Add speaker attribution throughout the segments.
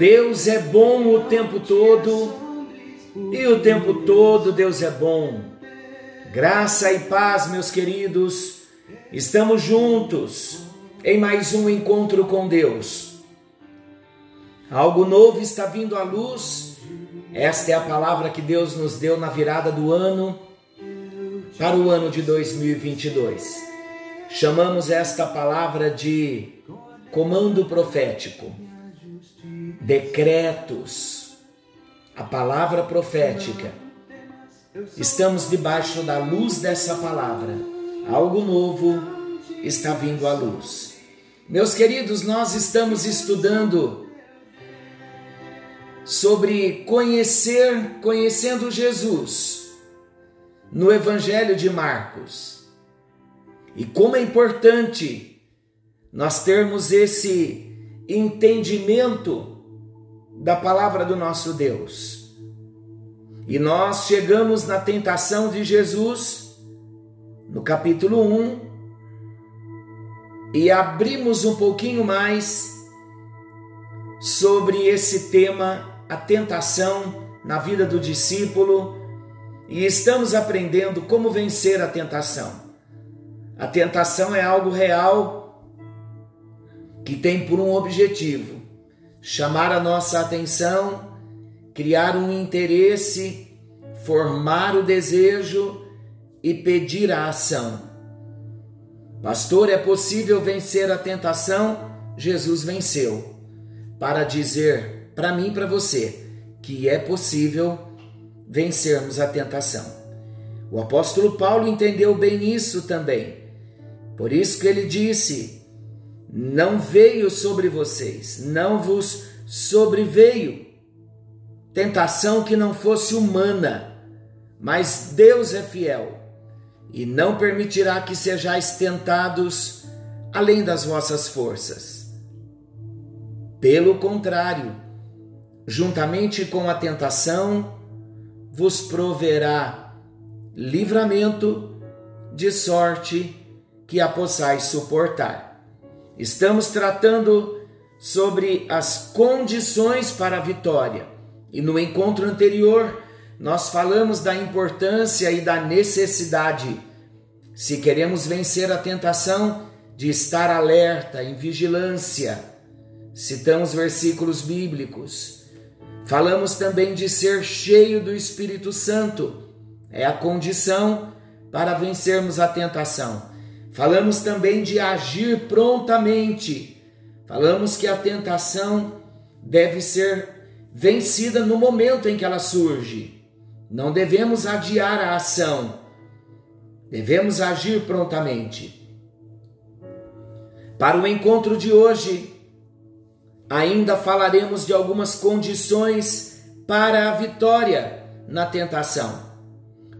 Speaker 1: Deus é bom o tempo todo e o tempo todo Deus é bom. Graça e paz, meus queridos, estamos juntos em mais um encontro com Deus. Algo novo está vindo à luz. Esta é a palavra que Deus nos deu na virada do ano para o ano de 2022. Chamamos esta palavra de comando profético decretos, a palavra profética. Estamos debaixo da luz dessa palavra. Algo novo está vindo à luz. Meus queridos, nós estamos estudando sobre conhecer, conhecendo Jesus no Evangelho de Marcos. E como é importante nós termos esse entendimento da palavra do nosso Deus. E nós chegamos na tentação de Jesus, no capítulo 1, e abrimos um pouquinho mais sobre esse tema, a tentação na vida do discípulo, e estamos aprendendo como vencer a tentação. A tentação é algo real que tem por um objetivo chamar a nossa atenção, criar um interesse, formar o desejo e pedir a ação. Pastor, é possível vencer a tentação? Jesus venceu. Para dizer para mim e para você que é possível vencermos a tentação. O apóstolo Paulo entendeu bem isso também. Por isso que ele disse: não veio sobre vocês, não vos sobreveio tentação que não fosse humana, mas Deus é fiel e não permitirá que sejais tentados além das vossas forças. Pelo contrário, juntamente com a tentação, vos proverá livramento de sorte que a possais suportar. Estamos tratando sobre as condições para a vitória. E no encontro anterior, nós falamos da importância e da necessidade, se queremos vencer a tentação, de estar alerta, em vigilância. Citamos versículos bíblicos. Falamos também de ser cheio do Espírito Santo. É a condição para vencermos a tentação. Falamos também de agir prontamente. Falamos que a tentação deve ser vencida no momento em que ela surge. Não devemos adiar a ação. Devemos agir prontamente. Para o encontro de hoje, ainda falaremos de algumas condições para a vitória na tentação.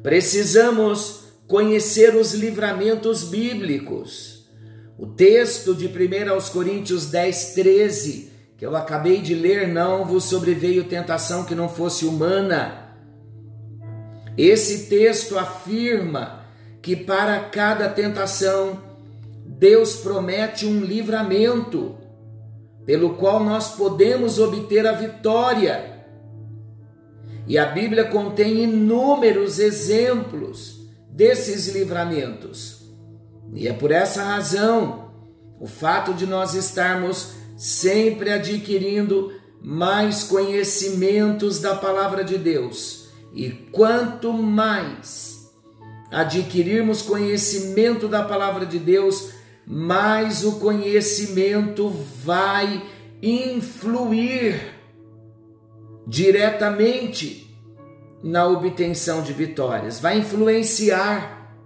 Speaker 1: Precisamos conhecer os livramentos bíblicos. O texto de 1 aos Coríntios 10, 13, que eu acabei de ler, não vos sobreveio tentação que não fosse humana. Esse texto afirma que para cada tentação Deus promete um livramento, pelo qual nós podemos obter a vitória. E a Bíblia contém inúmeros exemplos desses livramentos. E é por essa razão o fato de nós estarmos sempre adquirindo mais conhecimentos da palavra de Deus. E quanto mais adquirirmos conhecimento da palavra de Deus, mais o conhecimento vai influir diretamente na obtenção de vitórias, vai influenciar,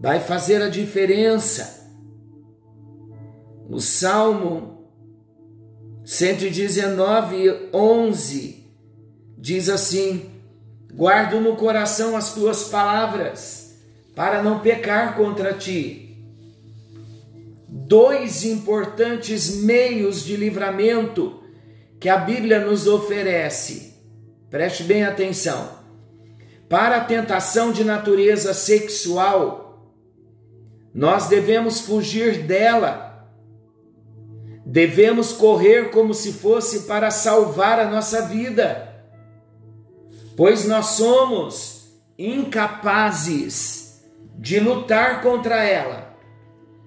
Speaker 1: vai fazer a diferença. O Salmo 119, 11 diz assim: Guardo no coração as tuas palavras, para não pecar contra ti. Dois importantes meios de livramento que a Bíblia nos oferece. Preste bem atenção. Para a tentação de natureza sexual, nós devemos fugir dela. Devemos correr como se fosse para salvar a nossa vida, pois nós somos incapazes de lutar contra ela.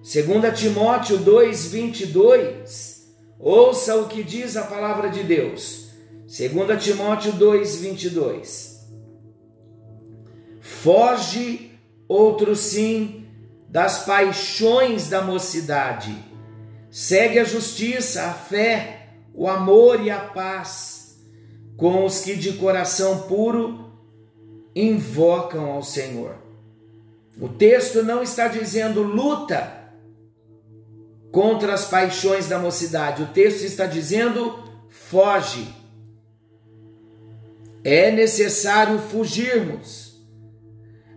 Speaker 1: 2 Timóteo 2:22. Ouça o que diz a palavra de Deus. 2 Timóteo 2:22 foge, outro sim, das paixões da mocidade. Segue a justiça, a fé, o amor e a paz com os que de coração puro invocam ao Senhor. O texto não está dizendo luta contra as paixões da mocidade, o texto está dizendo foge. É necessário fugirmos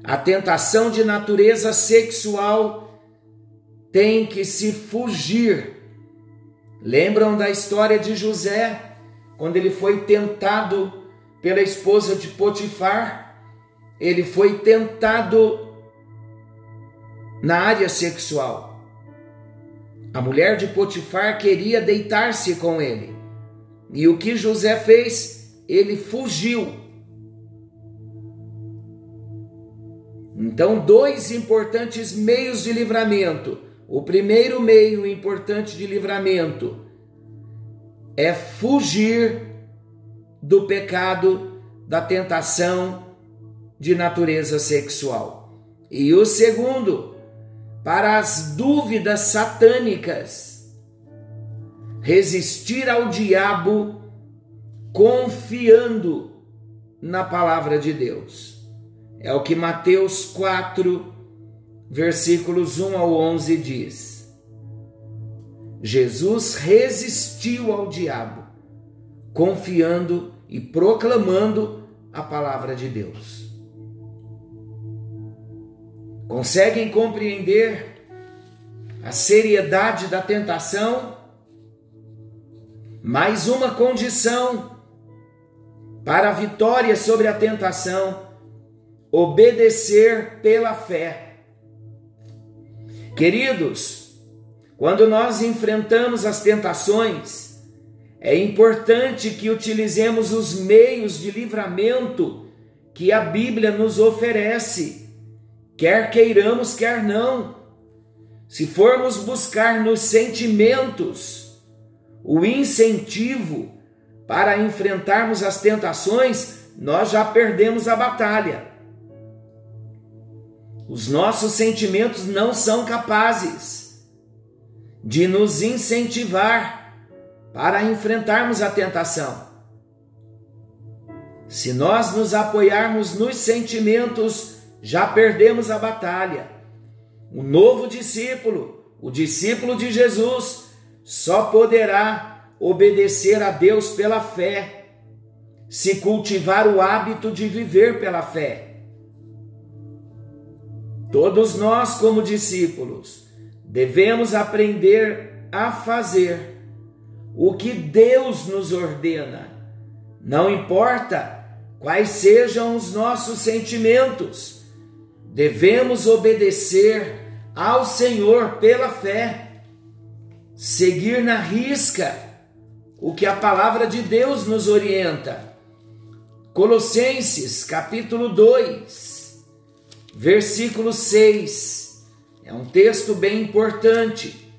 Speaker 1: a tentação de natureza sexual tem que se fugir. Lembram da história de José, quando ele foi tentado pela esposa de Potifar? Ele foi tentado na área sexual. A mulher de Potifar queria deitar-se com ele. E o que José fez? Ele fugiu Então, dois importantes meios de livramento. O primeiro meio importante de livramento é fugir do pecado, da tentação de natureza sexual. E o segundo, para as dúvidas satânicas, resistir ao diabo confiando na palavra de Deus. É o que Mateus 4, versículos 1 ao 11 diz. Jesus resistiu ao diabo, confiando e proclamando a palavra de Deus. Conseguem compreender a seriedade da tentação? Mais uma condição para a vitória sobre a tentação obedecer pela fé. Queridos, quando nós enfrentamos as tentações, é importante que utilizemos os meios de livramento que a Bíblia nos oferece, quer queiramos, quer não. Se formos buscar nos sentimentos o incentivo para enfrentarmos as tentações, nós já perdemos a batalha. Os nossos sentimentos não são capazes de nos incentivar para enfrentarmos a tentação. Se nós nos apoiarmos nos sentimentos, já perdemos a batalha. O novo discípulo, o discípulo de Jesus, só poderá obedecer a Deus pela fé, se cultivar o hábito de viver pela fé. Todos nós, como discípulos, devemos aprender a fazer o que Deus nos ordena. Não importa quais sejam os nossos sentimentos, devemos obedecer ao Senhor pela fé, seguir na risca o que a palavra de Deus nos orienta. Colossenses capítulo 2, versículo 6. É um texto bem importante.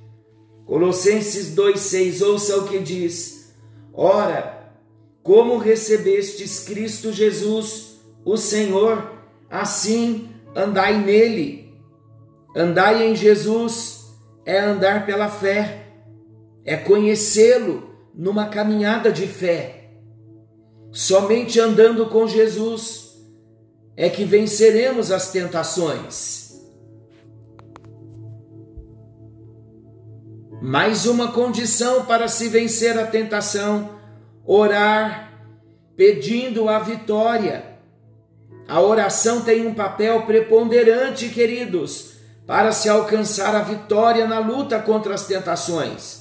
Speaker 1: Colossenses 2,6, ouça o que diz: Ora, como recebestes Cristo Jesus, o Senhor, assim andai nele. Andai em Jesus é andar pela fé, é conhecê-lo numa caminhada de fé. Somente andando com Jesus é que venceremos as tentações. Mais uma condição para se vencer a tentação: orar, pedindo a vitória. A oração tem um papel preponderante, queridos, para se alcançar a vitória na luta contra as tentações.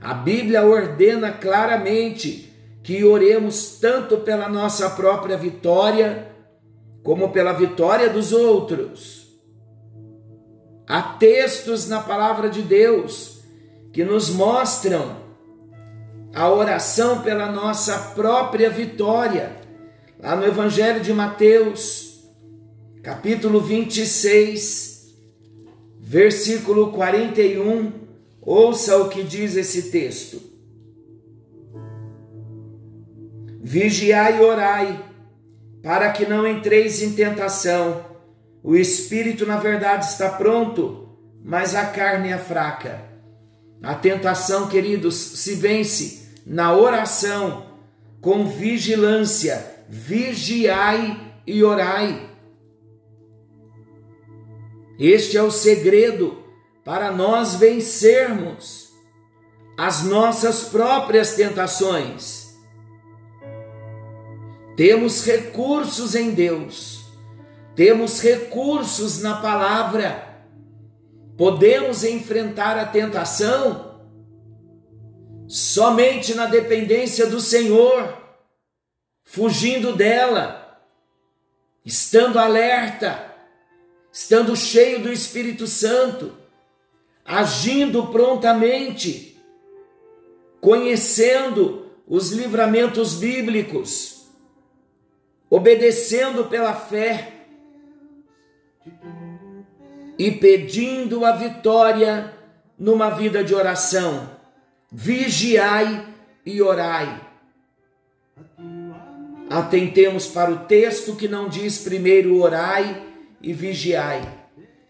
Speaker 1: A Bíblia ordena claramente que oremos tanto pela nossa própria vitória, como pela vitória dos outros. Há textos na palavra de Deus que nos mostram a oração pela nossa própria vitória. Lá no Evangelho de Mateus, capítulo 26, versículo 41, ouça o que diz esse texto. Vigiai e orai, para que não entreis em tentação. O espírito, na verdade, está pronto, mas a carne é fraca. A tentação, queridos, se vence na oração, com vigilância. Vigiai e orai. Este é o segredo para nós vencermos as nossas próprias tentações. Temos recursos em Deus, temos recursos na palavra Podemos enfrentar a tentação somente na dependência do Senhor, fugindo dela, estando alerta, estando cheio do Espírito Santo, agindo prontamente, conhecendo os livramentos bíblicos, obedecendo pela fé e pedindo a vitória numa vida de oração. Vigiai e orai. Atentemos para o texto que não diz primeiro orai e vigiai.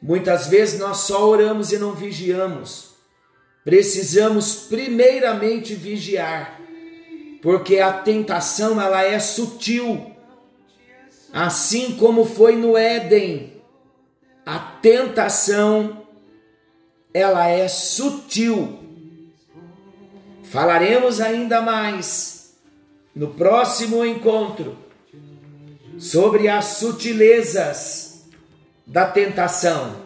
Speaker 1: Muitas vezes nós só oramos e não vigiamos. Precisamos primeiramente vigiar, porque a tentação ela é sutil. Assim como foi no Éden, a tentação ela é sutil. Falaremos ainda mais no próximo encontro sobre as sutilezas da tentação,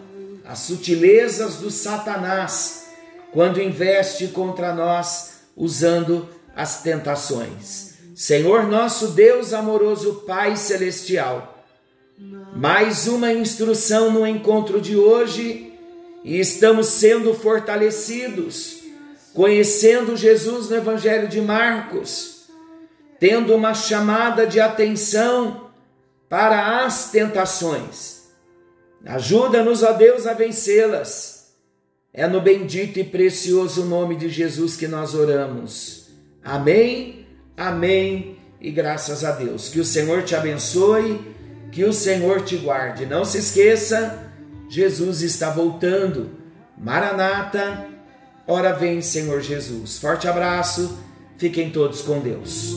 Speaker 1: as sutilezas do Satanás quando investe contra nós usando as tentações. Senhor nosso Deus amoroso Pai celestial, mais uma instrução no encontro de hoje e estamos sendo fortalecidos, conhecendo Jesus no Evangelho de Marcos, tendo uma chamada de atenção para as tentações. Ajuda-nos, ó Deus, a vencê-las. É no bendito e precioso nome de Jesus que nós oramos. Amém, amém e graças a Deus. Que o Senhor te abençoe que o Senhor te guarde. Não se esqueça, Jesus está voltando. Maranata, ora vem, Senhor Jesus. Forte abraço, fiquem todos com Deus.